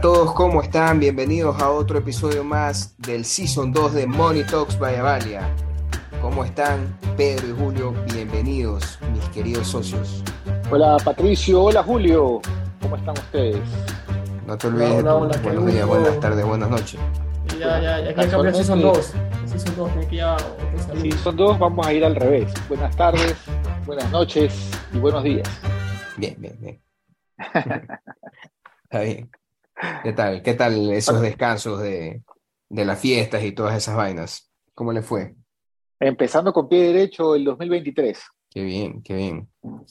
a todos, ¿cómo están? Bienvenidos a otro episodio más del Season 2 de Money Talks by Avalia. ¿Cómo están Pedro y Julio? Bienvenidos, mis queridos socios. Hola Patricio, hola Julio, ¿cómo están ustedes? No te olvides Hola, hola, qué buenos días, buenas tardes, buenas noches. Ya, ya, ya que cambiar Season 2. Season 2, me queda otro saludo. Si son dos, vamos a ir al revés. Buenas tardes, buenas noches y buenos días. Bien, bien, bien. Está bien. ¿Qué tal? ¿Qué tal esos descansos de, de las fiestas y todas esas vainas? ¿Cómo le fue? Empezando con pie derecho el 2023. Qué bien, qué bien,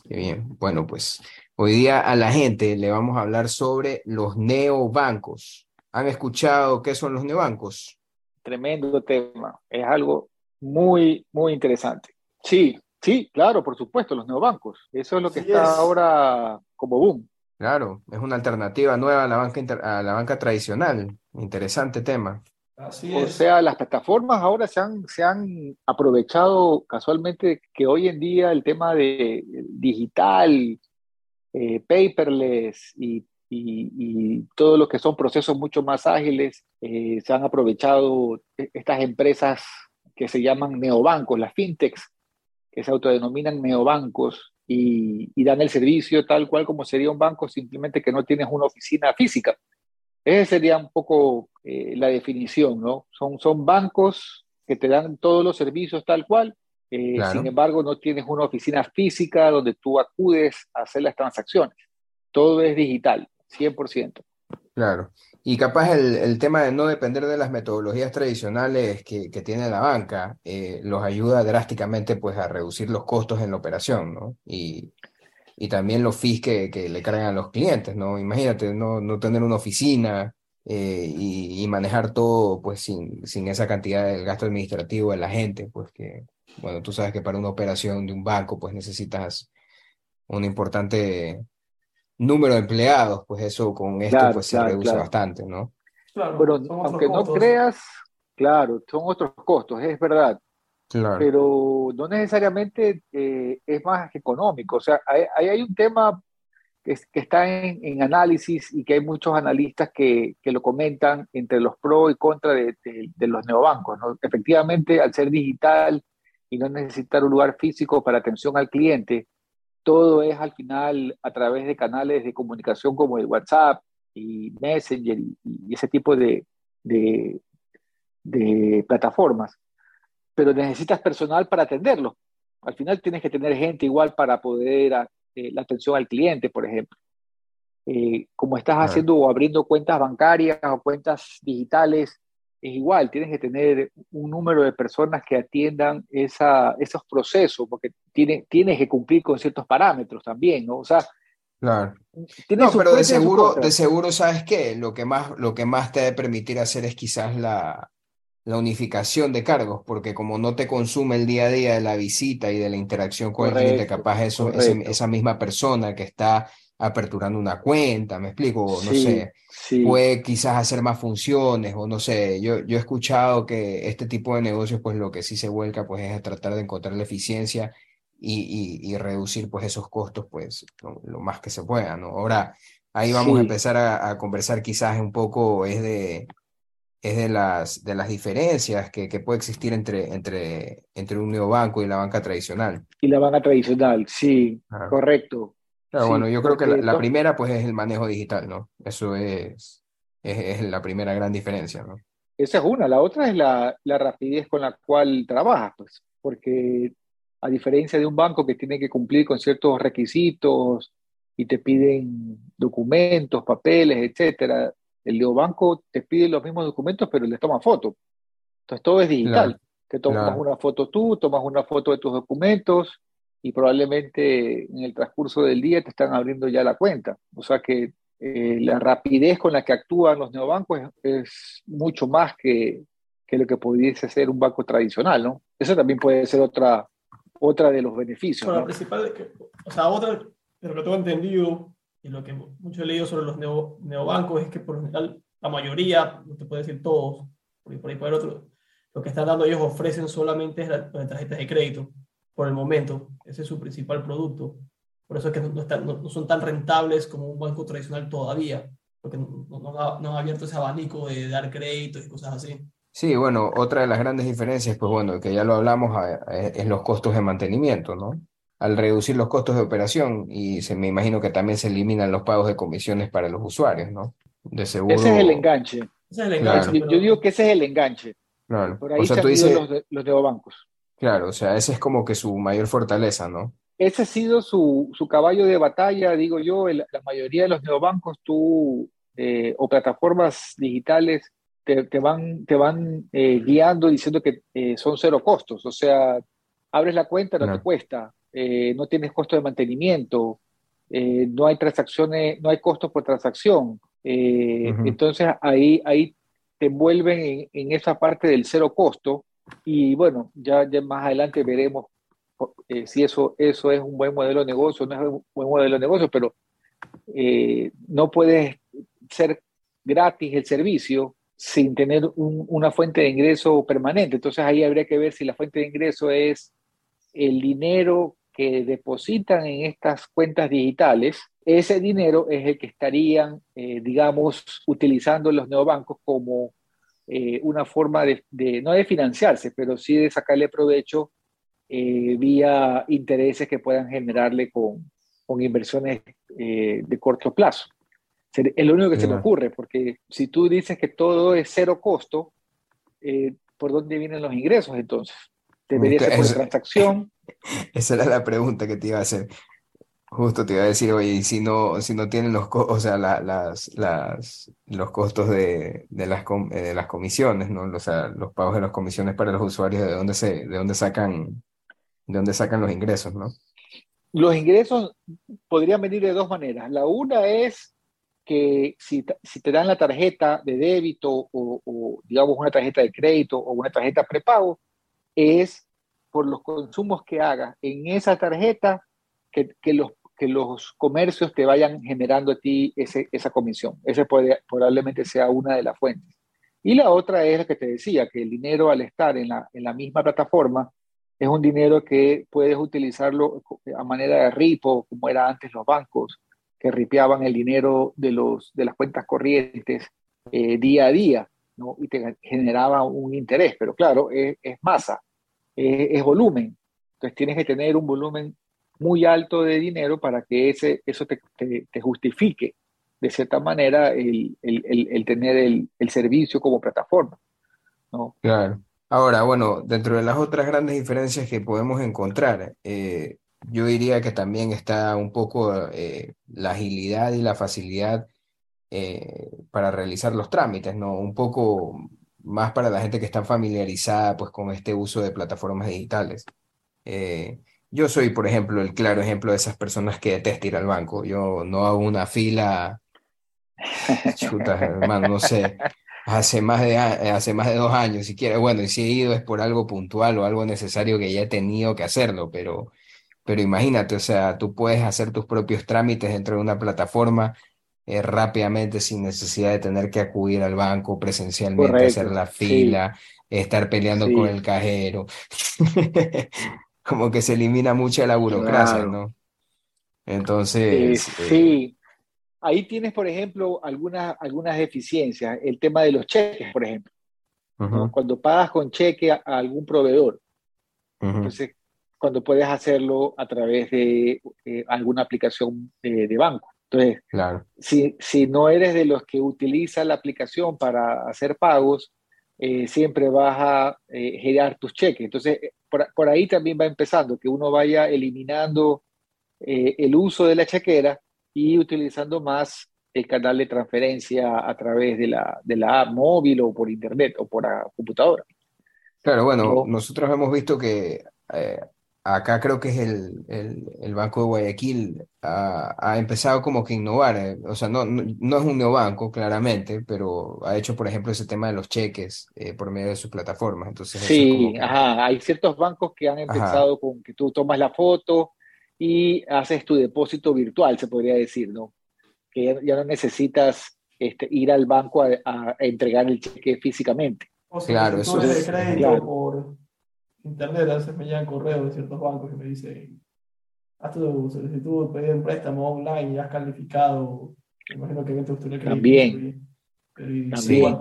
qué bien. Bueno, pues hoy día a la gente le vamos a hablar sobre los neobancos. ¿Han escuchado qué son los neobancos? Tremendo tema. Es algo muy, muy interesante. Sí, sí, claro, por supuesto, los neobancos. Eso es lo que Así está es. ahora como boom. Claro, es una alternativa nueva a la banca, inter- a la banca tradicional. Interesante tema. Así O es. sea, las plataformas ahora se han, se han aprovechado casualmente que hoy en día el tema de digital, eh, paperless y, y- y todo lo que son procesos mucho más ágiles, eh, se han aprovechado e- estas empresas que se llaman neobancos, las fintechs, que se autodenominan neobancos y, y dan el servicio tal cual como sería un banco, simplemente que no tienes una oficina física. Esa sería un poco eh, la definición, ¿no? Son, son bancos que te dan todos los servicios tal cual, eh, Claro. sin embargo no tienes una oficina física donde tú acudes a hacer las transacciones. Todo es digital, 100%. Claro. Y capaz el, el tema de no depender de las metodologías tradicionales que, que tiene la banca, eh, los ayuda drásticamente pues a reducir los costos en la operación, ¿no? Y, y también los fees que, que le cargan a los clientes, ¿no? Imagínate no, no tener una oficina eh, y, manejar todo pues sin, sin esa cantidad del gasto administrativo de la gente, pues que, bueno, tú sabes que para una operación de un banco pues necesitas un importante número de empleados, pues eso con esto Claro, pues se claro, reduce claro. bastante, ¿no? Claro, Bueno, aunque no creas, claro, son otros costos, es verdad, Claro, pero no necesariamente eh, es más económico. O sea, hay, hay- hay un tema que, es- que está en, en análisis y que hay muchos analistas que, que lo comentan entre los pros y contra de, de- de los neobancos, ¿no? Efectivamente, al ser digital y no necesitar un lugar físico para atención al cliente, todo es al final a través de canales de comunicación como el WhatsApp y Messenger y, y ese tipo de, de- de plataformas pero necesitas personal para atenderlo. Al final tienes que tener gente igual para poder a- eh, la atención al cliente, por ejemplo. Eh, como estás haciendo o abriendo cuentas bancarias o cuentas digitales, es igual, tienes que tener un número de personas que atiendan esa, esos procesos, porque tiene, tienes que cumplir con ciertos parámetros también, ¿no? O sea, claro. No, pero de seguro, de seguro, ¿sabes qué? Lo que más, lo que más te ha de permitir hacer es quizás la, la unificación de cargos, porque como no te consume el día a día de la visita y de la interacción con el cliente, capaz eso, ese- correcto. esa misma persona que está aperturando una cuenta, me explico, O no Sí, sé, sí. puede quizás hacer más funciones, o no sé, yo, yo he escuchado que este tipo de negocios, pues lo que sí se vuelca, pues es a tratar de encontrar la eficiencia y, y, y reducir, pues esos costos, pues lo, lo más que se pueda, ¿no? Ahora, ahí vamos a Sí. empezar a, a conversar quizás un poco, es de, es de las, de las diferencias que, que puede existir entre, entre, entre un neobanco y la banca tradicional. Y la banca tradicional, sí, Claro. correcto. Claro, Sí, bueno, yo creo que la, la primera, pues es el manejo digital, ¿no? Eso es, es, es la primera gran diferencia, ¿no? Esa es una. La otra es la, la rapidez con la cual trabajas, pues, porque a diferencia de un banco que tiene que cumplir con ciertos requisitos y te piden documentos, papeles, etcétera, el neobanco te pide los mismos documentos, pero le toma foto. Entonces todo es digital. Claro, Te tomas claro. una foto tú, tomas una foto de tus documentos y probablemente en el transcurso del día te están abriendo ya la cuenta. O sea que eh, la rapidez con la que actúan los neobancos es, es mucho más que, que lo que pudiese ser un banco tradicional, ¿no? Eso también puede ser otra, otra de los beneficios, Bueno, la ¿no? principal, es que- o sea, otra de lo que tengo entendido y lo que mucho he leído sobre los neo- neobancos es que por lo general la mayoría, no te puedo decir todos, por ahí por ahí por otro, lo que están dando ellos ofrecen solamente es la, la tarjetas de crédito por el momento. Ese es su principal producto. Por eso es que no, están- no- no son tan rentables como un banco tradicional todavía. porque no, no, no han abierto ese abanico de dar créditos y cosas así. Sí, bueno, otra de las grandes diferencias, pues bueno, que ya lo hablamos, es los costos de mantenimiento, ¿no? Al reducir los costos de operación, y se me imagino que también se eliminan los pagos de comisiones para los usuarios, ¿no? De seguro. Ese es el enganche. Ese es el enganche. Yo digo que ese es el enganche. Claro. Por ahí o sea, tú dices, los, los neobancos. Claro, o sea, ese es como que su mayor fortaleza, ¿no? Ese ha sido su, su caballo de batalla, digo yo, la mayoría de los neobancos tú, eh, o plataformas digitales te, van, te van eh, guiando diciendo que eh, son cero costos, o sea, abres la cuenta, no, te cuesta, eh, no tienes costo de mantenimiento, no hay transacciones, no hay costos por transacción. Entonces ahí, ahí te envuelven en, esa parte del cero costo y bueno, ya, más adelante veremos si eso, eso es un buen modelo de negocio, no es un buen modelo de negocio, pero no puede ser gratis el servicio sin tener una fuente de ingreso permanente. Entonces ahí habría que ver si la fuente de ingreso es el dinero que depositan en estas cuentas digitales. Ese dinero es el que estarían, eh, digamos, utilizando los neobancos como eh, una forma de, no de financiarse, pero sí de sacarle provecho eh, vía intereses que puedan generarle con, con inversiones de corto plazo. Es lo único que se me ocurre, porque si tú dices que todo es cero costo, eh, ¿por dónde vienen los ingresos entonces? ¿Debería ser por transacción? Esa era la pregunta que te iba a hacer. Justo te iba a decir, oye, si no, si no tienen los, o sea, las, las, los costos de, de, las, eh, de las comisiones, ¿no? O los pagos de las comisiones para los usuarios, ¿de dónde, se, de dónde, sacan, de dónde sacan los ingresos, ¿no? Los ingresos podrían venir de dos maneras. La una es que si, si, te dan la tarjeta de débito o, digamos una tarjeta de crédito o una tarjeta prepago, es por los consumos que hagas en esa tarjeta que, que, los, que los comercios te vayan generando a ti ese, esa comisión. Esa puede, probablemente sea una de las fuentes. Y la otra es la que te decía, que el dinero al estar en la, en la misma plataforma es un dinero que puedes utilizarlo a manera de ripo, como era antes los bancos, que ripeaban el dinero de, los, de las cuentas corrientes eh, día a día, ¿no? Y te generaba un interés, pero claro, es, masa, es, volumen. Entonces tienes que tener un volumen muy alto de dinero para que ese, eso te, te, justifique de cierta manera el, el, el, tener el, servicio como plataforma. Claro. Ahora, bueno, dentro de las otras grandes diferencias que podemos encontrar, eh, yo diría que también está un poco eh, la agilidad y la facilidad eh, para realizar los trámites, ¿no? Un poco más para la gente que está familiarizada pues, con este uso de plataformas digitales. Yo soy, por ejemplo, el claro ejemplo de esas personas que detestan ir al banco. Yo no hago una fila, chuta, hermano, no sé, hace más de, hace más de dos años siquiera. Bueno, y si he ido es por algo puntual o algo necesario que ya he tenido que hacerlo, pero pero imagínate, o sea, tú puedes hacer tus propios trámites dentro de una plataforma eh, rápidamente sin necesidad de tener que acudir al banco presencialmente, hacer la fila, estar peleando con el cajero. Como que se elimina mucha la burocracia, ¿no? Entonces. Eh, sí. Ahí tienes, por ejemplo, algunas, algunas deficiencias. El tema de los cheques, por ejemplo. Cuando pagas con cheque a, algún proveedor. Entonces, cuando puedes hacerlo a través de eh, alguna aplicación de banco. Entonces, claro. si, si, no eres de los que utiliza la aplicación para hacer pagos, eh, siempre vas a eh, generar tus cheques. Entonces, por, por, ahí también va empezando, que uno vaya eliminando el uso de la chequera y utilizando más el canal de transferencia a través de la, de la app móvil o por internet o por computadora. Claro, bueno, nosotros hemos visto que acá creo que es el, el, Banco de Guayaquil, ha, empezado como que innovar, eh, o sea, no, no, es un neobanco, claramente, pero ha hecho, por ejemplo, ese tema de los cheques eh, por medio de sus plataformas. Entonces, sí, ajá, hay ciertos bancos que han empezado con que tú tomas la foto y haces tu depósito virtual, se podría decir, ¿no? Que ya, no necesitas este, ir al banco a, entregar el cheque físicamente. claro, eso es. Claro internet, a veces me llegan correos de ciertos bancos que me dicen, haz tu solicitud, pedir un préstamo online y has calificado. imagino que te gustaría También. También.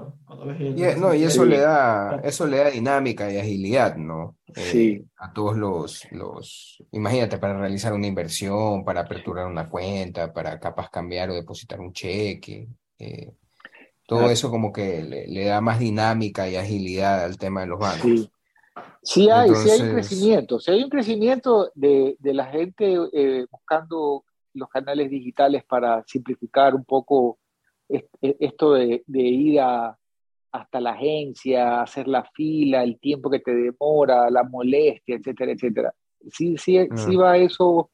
Y, no, y eso le da, eso le da dinámica y agilidad, ¿no? Eh, sí. A todos los, los, imagínate, para realizar una inversión, para aperturar una cuenta, para capaz cambiar o depositar un cheque. Eh, todo eso como que le, da más dinámica y agilidad al tema de los bancos. Sí, sí hay, sí hay un crecimiento, sí hay un crecimiento de, de la gente eh, buscando los canales digitales para simplificar un poco esto de, de ir a, hasta la agencia, hacer la fila, el tiempo que te demora, la molestia, etcétera, etcétera. Sí, sí, sí va eso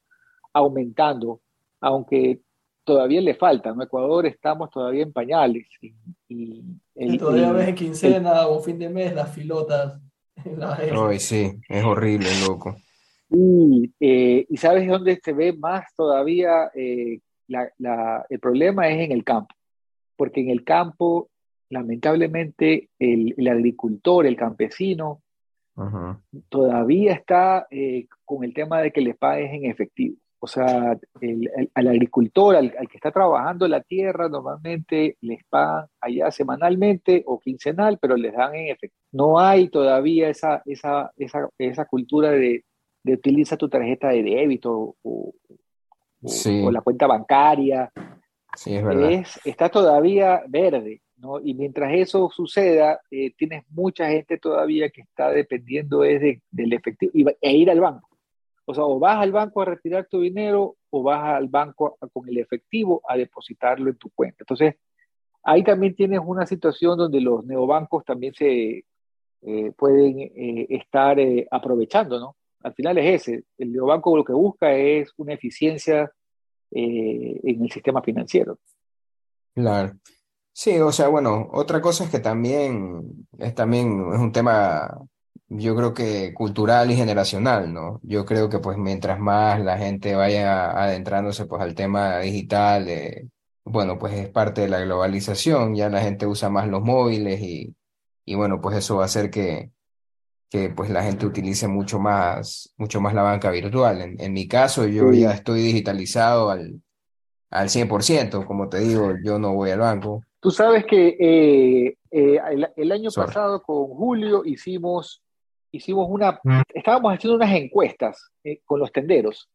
aumentando, aunque todavía le falta. En Ecuador estamos todavía en pañales. Y, todavía ves en quincena o fin de mes las filotas. Ay, sí, es horrible, loco. Y, eh, y sabes dónde se ve más todavía eh, el problema es en el campo, porque en el campo, lamentablemente, el, agricultor, el campesino, todavía está eh, con el tema de que le pagues en efectivo. O sea, el, al agricultor, al, que está trabajando la tierra, normalmente les pagan allá semanalmente o quincenal, pero les dan en efecto. No hay todavía esa, esa, esa, esa cultura de, de utiliza tu tarjeta de débito o, o, la cuenta bancaria. Sí, es verdad. está todavía verde. ¿no? Y mientras eso suceda, eh, tienes mucha gente todavía que está dependiendo es de, del efectivo e ir al banco. O sea, o vas al banco a retirar tu dinero o vas al banco con el efectivo a depositarlo en tu cuenta. Entonces, ahí también tienes una situación donde los neobancos también se eh, pueden eh, estar eh, aprovechando, ¿no? Al final es ese. El neobanco lo que busca es una eficiencia en el sistema financiero. Claro. Sí, o sea, bueno, otra cosa es que también es también es un tema yo creo que cultural y generacional, ¿no? Yo creo que pues mientras más la gente vaya adentrándose pues al tema digital, eh, bueno, pues es parte de la globalización, ya la gente usa más los móviles y, y bueno, pues eso va a hacer que, que pues la gente utilice mucho más, mucho más la banca virtual. En, en mi caso, yo ya estoy digitalizado al, al 100%, como te digo, yo no voy al banco. Tú sabes que eh, eh, el, el, año pasado con Julio hicimos hicimos una, mm. estábamos haciendo unas encuestas eh, con los tenderos,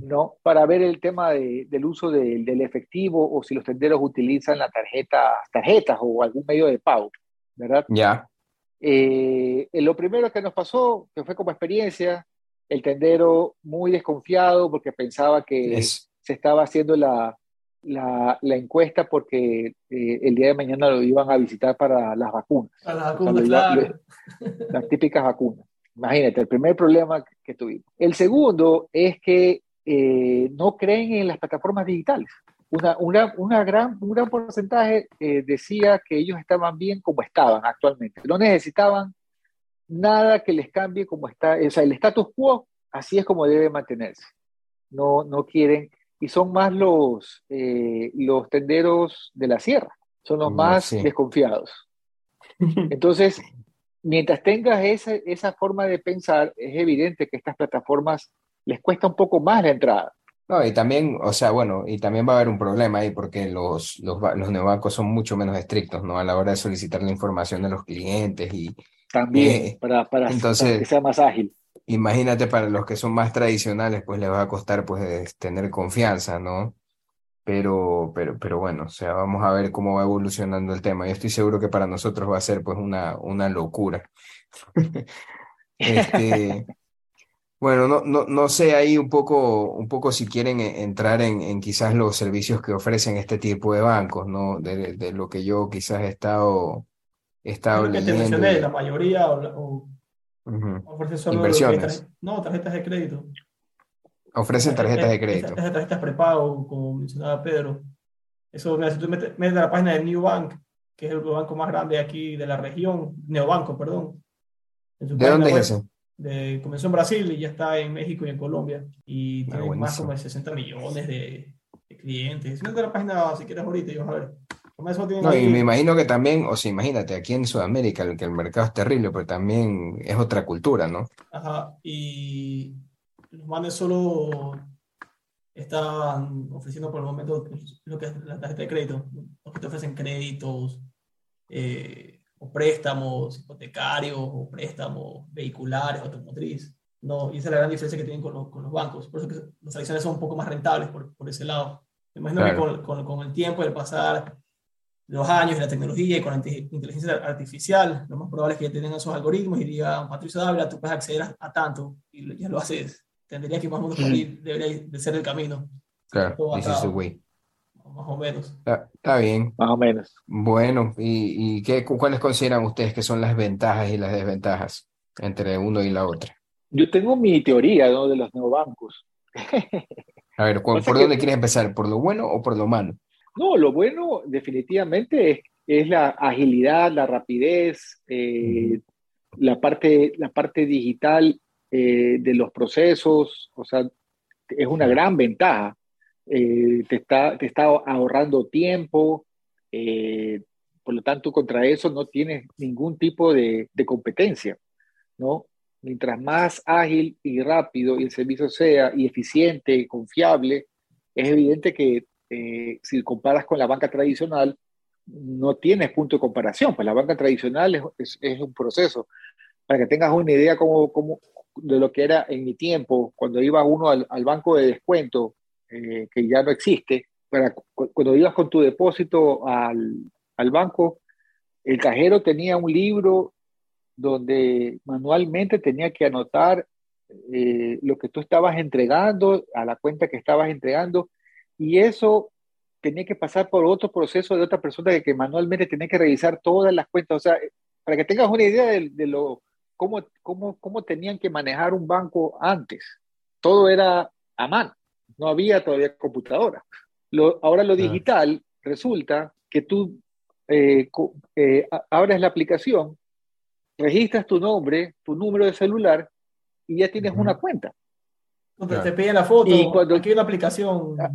¿no? Para ver el tema del uso del efectivo o si los tenderos utilizan la tarjeta, tarjetas o algún medio de pago, ¿verdad? Ya. Eh, lo primero que nos pasó, que fue como experiencia, el tendero muy desconfiado porque pensaba que se estaba haciendo la, la, la encuesta porque eh, el día de mañana lo iban a visitar para las vacunas. Para las vacunas, claro. Las típicas vacunas. Imagínate, el primer problema que tuvimos. El segundo es que eh, no creen en las plataformas digitales. Una, una, una gran, un gran porcentaje eh, decía que ellos estaban bien como estaban actualmente. No necesitaban nada que les cambie como está. O sea, el status quo, así es como debe mantenerse. No, no quieren y son más los, eh, los tenderos de la sierra, son los mm, más desconfiados. Entonces, mientras tengas esa, esa forma de pensar, es evidente que estas plataformas les cuesta un poco más la entrada. No, y también, o sea, bueno, y también va a haber un problema ahí porque los, los, los neobancos son mucho menos estrictos, ¿no? A la hora de solicitar la información de los clientes y... También, eh, para, para, entonces, para que sea más ágil imagínate para los que son más tradicionales, pues les va a costar pues tener confianza, ¿no? Pero, pero, pero bueno, o sea, vamos a ver cómo va evolucionando el tema. Yo estoy seguro que para nosotros va a ser pues una, una locura. este, bueno, no, no, no sé ahí un poco, un poco si quieren e, entrar en, en quizás los servicios que ofrecen este tipo de bancos, ¿no? De, de lo que yo quizás he estado, he estado leyendo. la mayoría o, Ofrecen solo Inversiones. no, tarjetas de crédito. Ofrecen tarjetas de crédito. Tarjetas prepago, como mencionaba Pedro. Eso, si tú metes, metes la página de New Bank, que es el banco más grande aquí de la región, Neobanco, perdón. ¿De dónde es eso? De, comenzó en Brasil y ya está en México y en Colombia. Y ah, tiene más como de 60 millones de, de clientes. Si no la página, si quieres ahorita, y vas a ver. No, y me imagino que también, o sea, imagínate, aquí en Sudamérica, el, que el mercado es terrible, pero también es otra cultura, ¿no? Ajá, y los manes solo están ofreciendo por el momento lo que es la tarjeta de crédito, los que te ofrecen créditos eh, o préstamos hipotecarios o préstamos vehiculares, automotriz. No, y esa es la gran diferencia que tienen con, los, con los bancos. Por eso que las tradicionales son un poco más rentables por, por ese lado. Me imagino que con, con, con, el tiempo, el pasar los años y la tecnología y con la inteligencia artificial, lo más probable es que ya tengan esos algoritmos y digan, Patricio Dávila, tú puedes acceder a, a tanto y ya lo haces tendría que más o menos debería de ser el camino. Claro, this way. Más o menos. Está, bien. Más o menos. Bueno, ¿y, y qué, cuáles consideran ustedes que son las ventajas y las desventajas entre uno y la otra? Yo tengo mi teoría ¿no? de los neobancos. A ver, ¿por, dónde quieres empezar? ¿Por lo bueno o por lo malo? No, lo bueno definitivamente es, es la agilidad, la rapidez, eh, la, parte, la parte digital eh, de los procesos, o sea, es una gran ventaja. Eh, te, está, te está ahorrando tiempo, por lo tanto, contra eso no tienes ningún tipo de, de, competencia, ¿no? Mientras más ágil y rápido el servicio sea y eficiente y confiable, es evidente que si comparas con la banca tradicional, no tienes punto de comparación, pues la banca tradicional es, es, es un proceso. Para que tengas una idea cómo, cómo, de lo que era en mi tiempo, cuando iba uno al, banco de descuento, eh, que ya no existe, para, cuando ibas con tu depósito al, al banco, el cajero tenía un libro donde manualmente tenía que anotar eh, lo que tú estabas entregando, a la cuenta que estabas entregando, y eso tenía que pasar por otro proceso de otra persona que, que manualmente tenía que revisar todas las cuentas. O sea, para que tengas una idea de, de lo cómo, cómo, cómo tenían que manejar un banco antes. Todo era a mano, no había todavía computadora. Lo, ahora lo digital resulta que tú eh, eh, abres la aplicación, registras tu nombre, tu número de celular y ya tienes una cuenta. Entonces te piden la foto, y cuando, aquí hay una aplicación ah.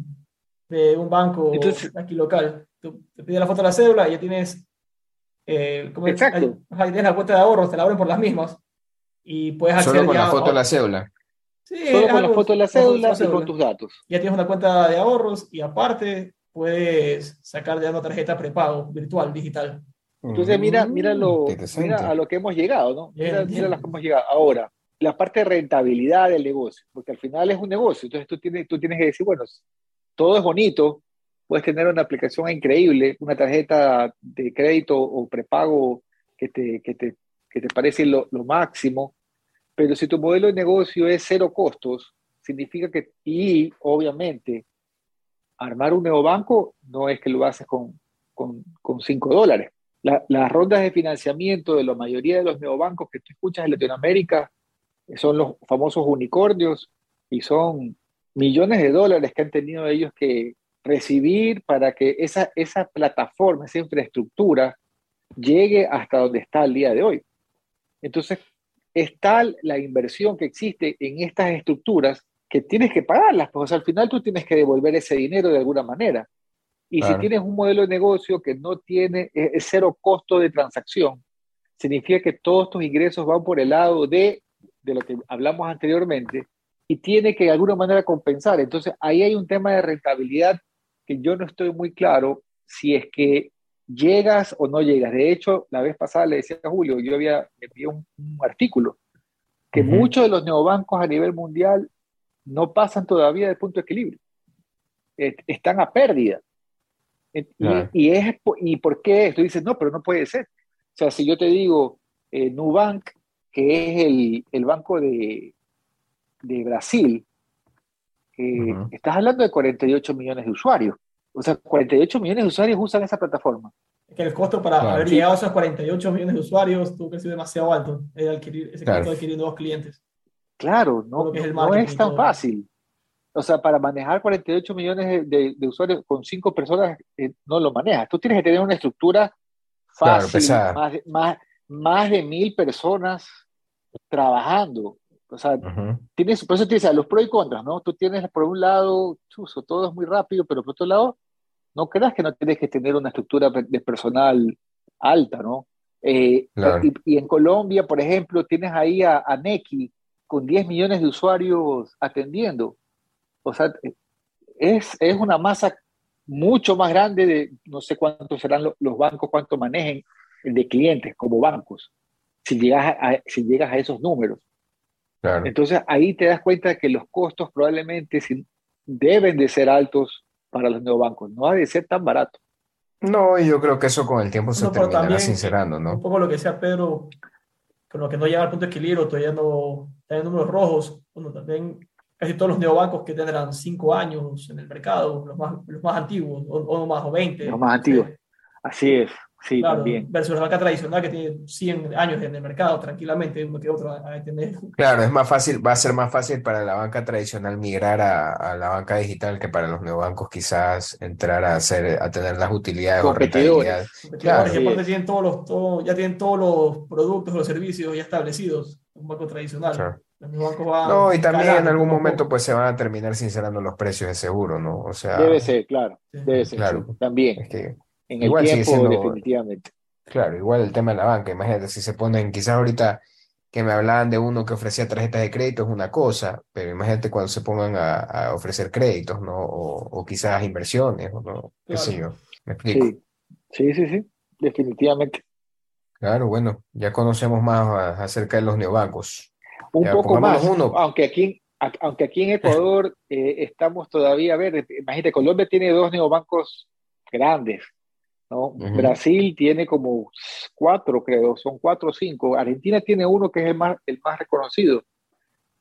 De un banco aquí local, te pide la foto de la cédula y ya tienes eh, Exacto. Ahí, tienes la cuenta de ahorros, te la abren por las mismas. Y puedes acceder Solo con la foto de la cédula. Sí, Solo con la foto de la cédula y con tus datos. Ya tienes una cuenta de ahorros y aparte puedes sacar ya una tarjeta prepago virtual, digital. Entonces, mira, mira, lo, mira a lo que hemos llegado, ¿no? Mira, mira a lo que hemos llegado. Ahora, la parte de rentabilidad del negocio, porque al final es un negocio, entonces tú tienes, tú tienes que decir, bueno, todo es bonito, puedes tener una aplicación increíble, una tarjeta de crédito o prepago que te, que te, que te parece lo, lo, máximo, pero si tu modelo de negocio es cero costos, significa que, y obviamente, armar un nuevo banco no es que lo haces con, con, con cinco dólares. las rondas de financiamiento de la mayoría de los neobancos que tú escuchas en Latinoamérica son los famosos unicornios y son millones de dólares que han tenido ellos que, recibir para que esa, esa plataforma, esa infraestructura llegue hasta donde está el día de hoy. Entonces, es tal la inversión que existe en estas estructuras que tienes que pagarlas, pues al final tú tienes que devolver ese dinero de alguna manera. Y si tienes un modelo de negocio que no tiene es cero costo de transacción, significa que todos tus ingresos van por el lado de, de lo que hablamos anteriormente y tiene que de alguna manera compensar. Entonces ahí hay un tema de rentabilidad que yo no estoy muy claro si es que llegas o no llegas. De hecho, la vez pasada le decía a Julio, yo había enviado un, un artículo, que muchos de los neobancos a nivel mundial no pasan todavía del punto de equilibrio. están a pérdida. Y, es, ¿Y por qué esto? Dices, no, pero no puede ser. O sea, si yo te digo, eh, Nubank, que es el, el banco de, de Brasil, eh, estás hablando de 48 millones de usuarios. O sea, 48 millones de usuarios usan esa plataforma. Es que el costo para haber llegado a esos 48 millones de usuarios tuvo que ser demasiado alto, el adquirir, ese costo de adquirir nuevos clientes. Claro, no, es, no es tan fácil. O sea, para manejar 48 millones de, de, usuarios con cinco personas, eh, no lo manejas. Tú tienes que tener una estructura fácil, más, más, más de mil personas trabajando. O sea, tienes, por eso te dice, los pros y contras, ¿no? Tú tienes por un lado, chuso, todo es muy rápido, pero por otro lado, no creas que no tienes que tener una estructura de personal alta, ¿no? Eh, y, en Colombia, por ejemplo, tienes ahí a, a Neki con 10 millones de usuarios atendiendo. O sea, es, es una masa mucho más grande de, no sé cuántos serán los, bancos, cuánto manejen de clientes como bancos, si llegas a, si llegas a esos números. Entonces ahí te das cuenta que los costos probablemente deben de ser altos para los neobancos, no ha de ser tan barato. No, yo creo que eso con el tiempo se terminará sincerando, ¿no? Un poco lo que decía Pedro, con lo que no llega al punto de equilibrio, todavía no hay números rojos, bueno, también casi todos los neobancos que tendrán cinco años en el mercado, los más, los más antiguos, o, o más, o 20. Los más antiguos, así es. Sí, también. Versus la banca tradicional que tiene 100 años en el mercado, tranquilamente, uno que otro a entender. Claro, es más fácil, va a ser más fácil para la banca tradicional migrar a, a la banca digital que para los neobancos quizás entrar a hacer, a tener las utilidades o rentabilidades. Claro, y tienen todos los, todo, ya tienen todos los productos, los servicios ya establecidos, un banco tradicional. no, y también en algún momento pues se van a terminar sincerando los precios de seguro, ¿no? O sea, debe ser, claro, debe ser, claro. también. Es que en el tiempo, definitivamente. Claro, igual el tema de la banca, imagínate, si se ponen, quizás ahorita que me hablaban de uno que ofrecía tarjetas de crédito es una cosa, pero imagínate cuando se pongan a, ofrecer créditos, ¿no? O, quizás inversiones, ¿no? ¿Qué sé yo? ¿Me explico? Sí. sí, sí, definitivamente. Claro, bueno, ya conocemos más acerca de los neobancos. Un poco más, uno. aunque aquí, aunque aquí en Ecuador eh, estamos todavía, a ver, imagínate, Colombia tiene dos neobancos grandes, ¿no? Brasil tiene como cuatro, creo, son cuatro o cinco. Argentina tiene uno que es el más, el más reconocido.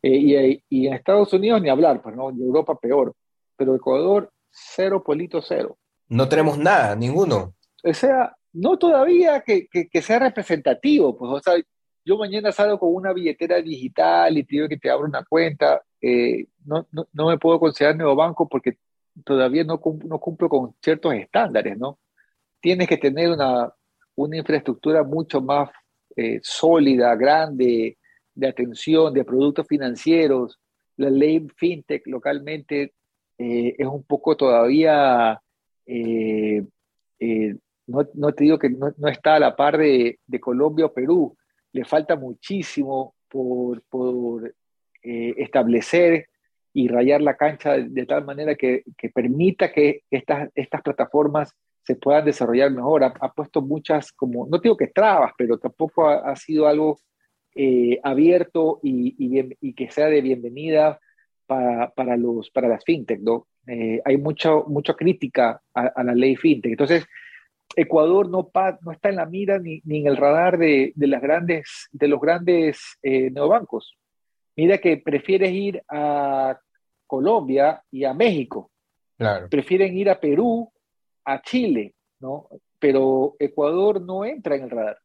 Eh, y, en Estados Unidos ni hablar, pues, ¿no? En Europa peor. Pero Ecuador, cero polito cero. No tenemos nada, ninguno. O sea, no todavía que, que, sea representativo, pues, o sea, yo mañana salgo con una billetera digital y te digo que te abro una cuenta, eh, no, no, no, me puedo considerar nuevo banco porque todavía no, no cumplo con ciertos estándares, ¿no? Tienes que tener una, una infraestructura mucho más eh, sólida, grande, de atención, de productos financieros. La ley fintech localmente eh, es un poco todavía, eh, no, te digo que no, está a la par de, Colombia o Perú, le falta muchísimo por, por establecer y rayar la cancha de, de tal manera que, que, permita que estas, estas plataformas se puedan desarrollar mejor. Ha, puesto muchas, como, no digo que trabas, pero tampoco ha, sido algo eh, abierto y, y, que sea de bienvenida para, para, los, para las fintech. ¿no? Eh, hay mucha, mucha crítica a, la ley fintech. Entonces, Ecuador no, no está en la mira ni, ni en el radar de, de, las grandes, de los grandes eh, neobancos. Mira que prefieres ir a Colombia y a México. Claro. Prefieren ir a Perú a Chile, ¿no? Pero Ecuador no entra en el radar.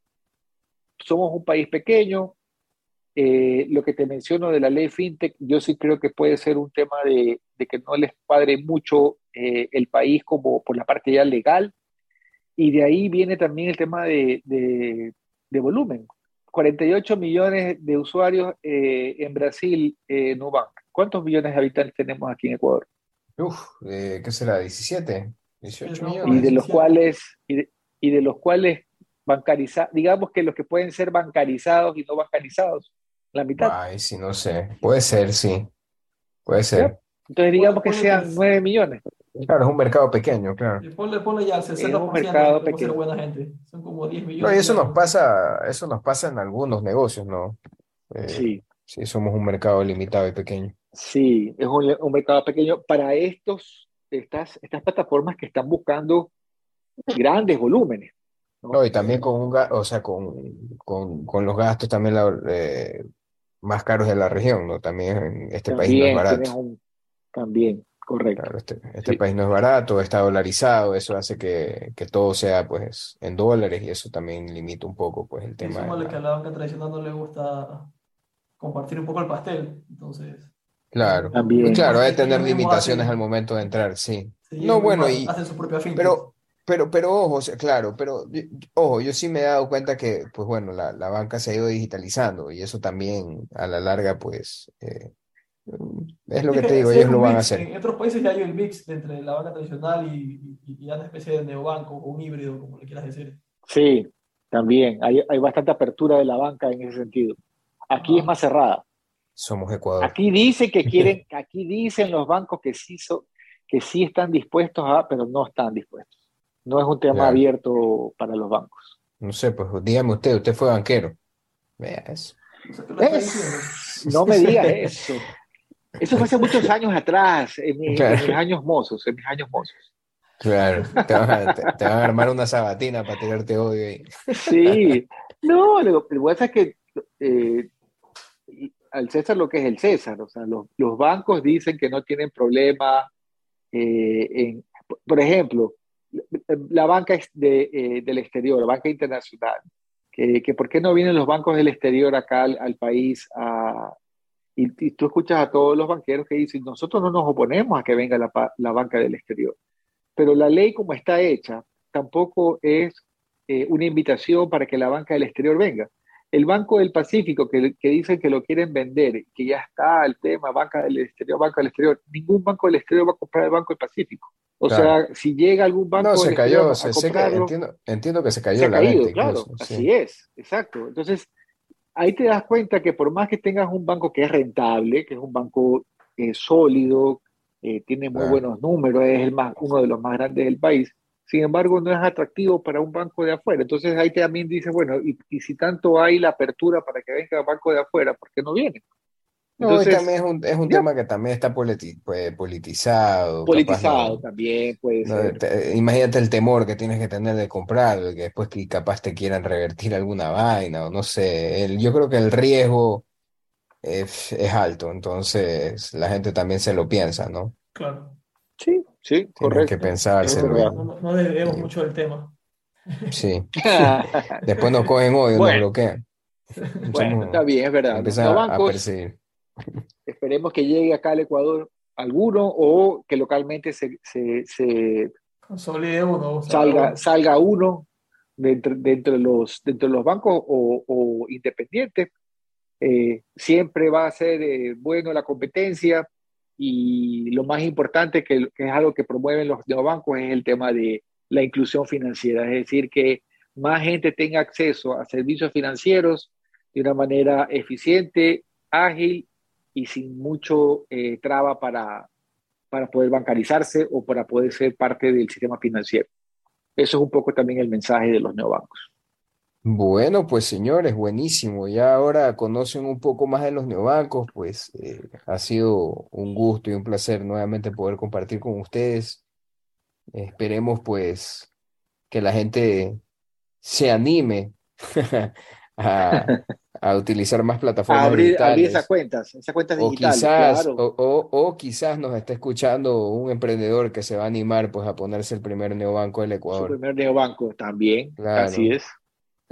Somos un país pequeño. Eh, lo que te menciono de la ley FinTech, yo sí creo que puede ser un tema de, que no les padre mucho eh, el país como por la parte ya legal. Y de ahí viene también el tema de, de, volumen. 48 millones de usuarios eh, en Brasil, Nubank. ¿Cuántos millones de habitantes tenemos aquí en Ecuador? Uf, ¿qué será? ¿17? Y de los cuales, y de, los cuales bancarizados, digamos que los que pueden ser bancarizados y no bancarizados, la mitad. Ay, sí, no sé. Puede ser, sí. Puede ser. Entonces digamos que sean 9 millones. Claro, es un mercado pequeño, claro. ponle, ya el 60% es un mercado pequeño. buena gente. Son como 10 millones. No, y eso nos pasa, eso nos pasa en algunos negocios, ¿no? Eh, sí. Sí, somos un mercado limitado y pequeño. Sí, es un, un mercado pequeño. Para estos estas, estas plataformas que están buscando grandes volúmenes. ¿no? y también con, un, o sea, con, con, con los gastos también eh, más caros de la región, ¿no? También en este país no es barato. también, correcto. este, este país no es barato, está dolarizado, eso hace que, que, todo sea pues en dólares y eso también limita un poco pues el tema. Es que a la banca tradicional no le gusta compartir un poco el pastel, entonces Claro, También. claro, hay que tener limitaciones al momento de entrar, sí. no, bueno, y, su propia pero, pero, pero ojo, claro, pero ojo, yo sí me he dado cuenta que, pues bueno, la, banca se ha ido digitalizando y eso también a la larga, pues, eh, es lo que te digo, ellos lo van a hacer. En otros países ya hay el mix entre la banca tradicional y, y, una especie de neobanco o un híbrido, como le quieras decir. Sí, también, hay, hay bastante apertura de la banca en ese sentido. Aquí es más cerrada. Somos Ecuador. Aquí dice que quieren, aquí dicen los bancos que sí, que sí están dispuestos a, pero no están dispuestos. No es un tema Claro. abierto para los bancos. No sé, pues dígame usted, usted fue banquero. Vea eso. Es-. No me digas eso. Eso fue hace muchos años atrás, en, mi- en Claro. mis años mozos, en mis años mozos. Claro, te van a, te- te van a armar una sabatina para tirarte odio ahí. Sí, no, lo, lo que pasa es que eh, al César lo que es el César, o sea, los, bancos dicen que no tienen problema eh, en, por ejemplo, la banca de, eh, del exterior, la banca internacional, que, por qué no vienen los bancos del exterior acá al, país y, y tú escuchas a todos los banqueros que dicen, nosotros no nos oponemos a que venga la, la banca del exterior, pero la ley como está hecha tampoco es eh, una invitación para que la banca del exterior venga. El Banco del Pacífico, que, que dicen que lo quieren vender, que ya está el tema, banca del exterior, banca del exterior, ningún banco del exterior va a comprar el Banco del Pacífico. O Claro. sea, si llega algún banco No, se cayó, a se, comprarlo, entiendo, entiendo que se cayó se ha la caído, venta claro, incluso, sí. así es, exacto. Entonces, ahí te das cuenta que por más que tengas un banco que es rentable, que es un banco eh, sólido, eh, tiene muy Claro. buenos números, es el más, uno de los más grandes del país, sin embargo, no es atractivo para un banco de afuera. Entonces ahí también dice, bueno, y, y si tanto hay la apertura para que venga el banco de afuera, ¿por qué no viene? No, y Entonces, también es un, es un ya. tema que también está politi- pues, politizado, politizado no- también puede no, ser. te- imagínate el temor que tienes que tener de comprarlo, y que después que capaz te quieran revertir alguna vaina, o no sé, el- yo creo que el riesgo es, es alto, entonces la gente también se lo piensa, ¿no? Claro. Sí, Tienen que correcto. Pensárselo, verdad. No, no, desviemos mucho del tema. sí. Después nos cogen odio, nos Bueno. bloquean. Bueno, está bien, es verdad. empiezan Los a- a bancos, perseguir. esperemos que llegue acá al Ecuador alguno o que localmente se, se, se Consolide uno. salga, salga uno dentro, dentro, de los, dentro de los bancos o, o independientes. Eh, siempre va a ser eh, bueno la competencia y lo más importante que, es algo que promueven los neobancos es el tema de la inclusión financiera, es decir, que más gente tenga acceso a servicios financieros de una manera eficiente, ágil y sin mucho eh, traba para, para poder bancarizarse o para poder ser parte del sistema financiero. Eso es un poco también el mensaje de los neobancos. Bueno, pues señores, buenísimo. Ya ahora conocen un poco más de los neobancos, pues eh, ha sido un gusto y un placer nuevamente poder compartir con ustedes. Esperemos pues que la gente se anime a, a utilizar más plataformas abrir, abrir digitales. esas cuentas, esas cuentas O digitales, quizás, claro. o, o- o quizás nos está escuchando un emprendedor que se va a animar pues a ponerse el primer neobanco del Su Ecuador. primer neobanco también, Claro. así es.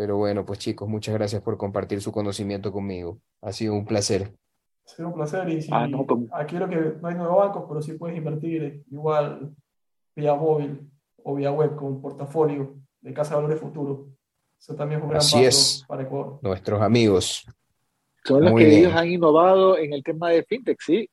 Pero bueno, pues chicos, muchas gracias por compartir su conocimiento conmigo. Ha sido un placer. Ha sido un placer. Y si Ah, no, aquí creo que no hay nuevos bancos, pero sí puedes invertir igual vía móvil o vía web con un portafolio de Casa de Valores Futuro. Eso también es un gran Así paso es. para Ecuador. Nuestros amigos. Son los Muy que bien. ellos han innovado en el tema de fintech, sí.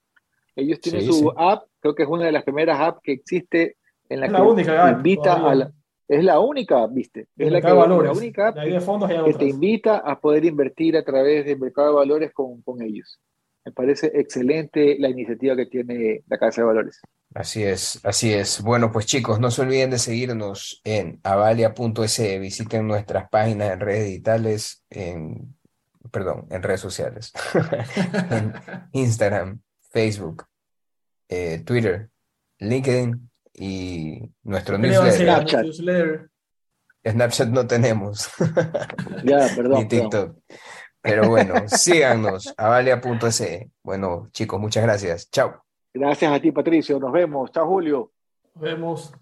Ellos tienen Sí, su sí. app, creo que es una de las primeras apps que existe en la Es que la única invita a la... Es la única, ¿viste? Es la, que, de la valores. única De de fondos que te invita a poder invertir a través del mercado de valores con, con ellos. Me parece excelente la iniciativa que tiene la Casa de Valores. Así es, así es. Bueno, pues chicos, no se olviden de seguirnos en avalia.es. Visiten nuestras páginas en redes digitales, en, perdón, en redes sociales. En Instagram, Facebook, eh, Twitter, LinkedIn y nuestro newsletter. a Snapchat. Snapchat no tenemos. Ya, perdón, Ni. TikTok. Pero bueno, síganos, avalia.es. Bueno, chicos, muchas gracias. Chao. Gracias a ti, Patricio. Nos vemos. Chao, Julio. Nos vemos.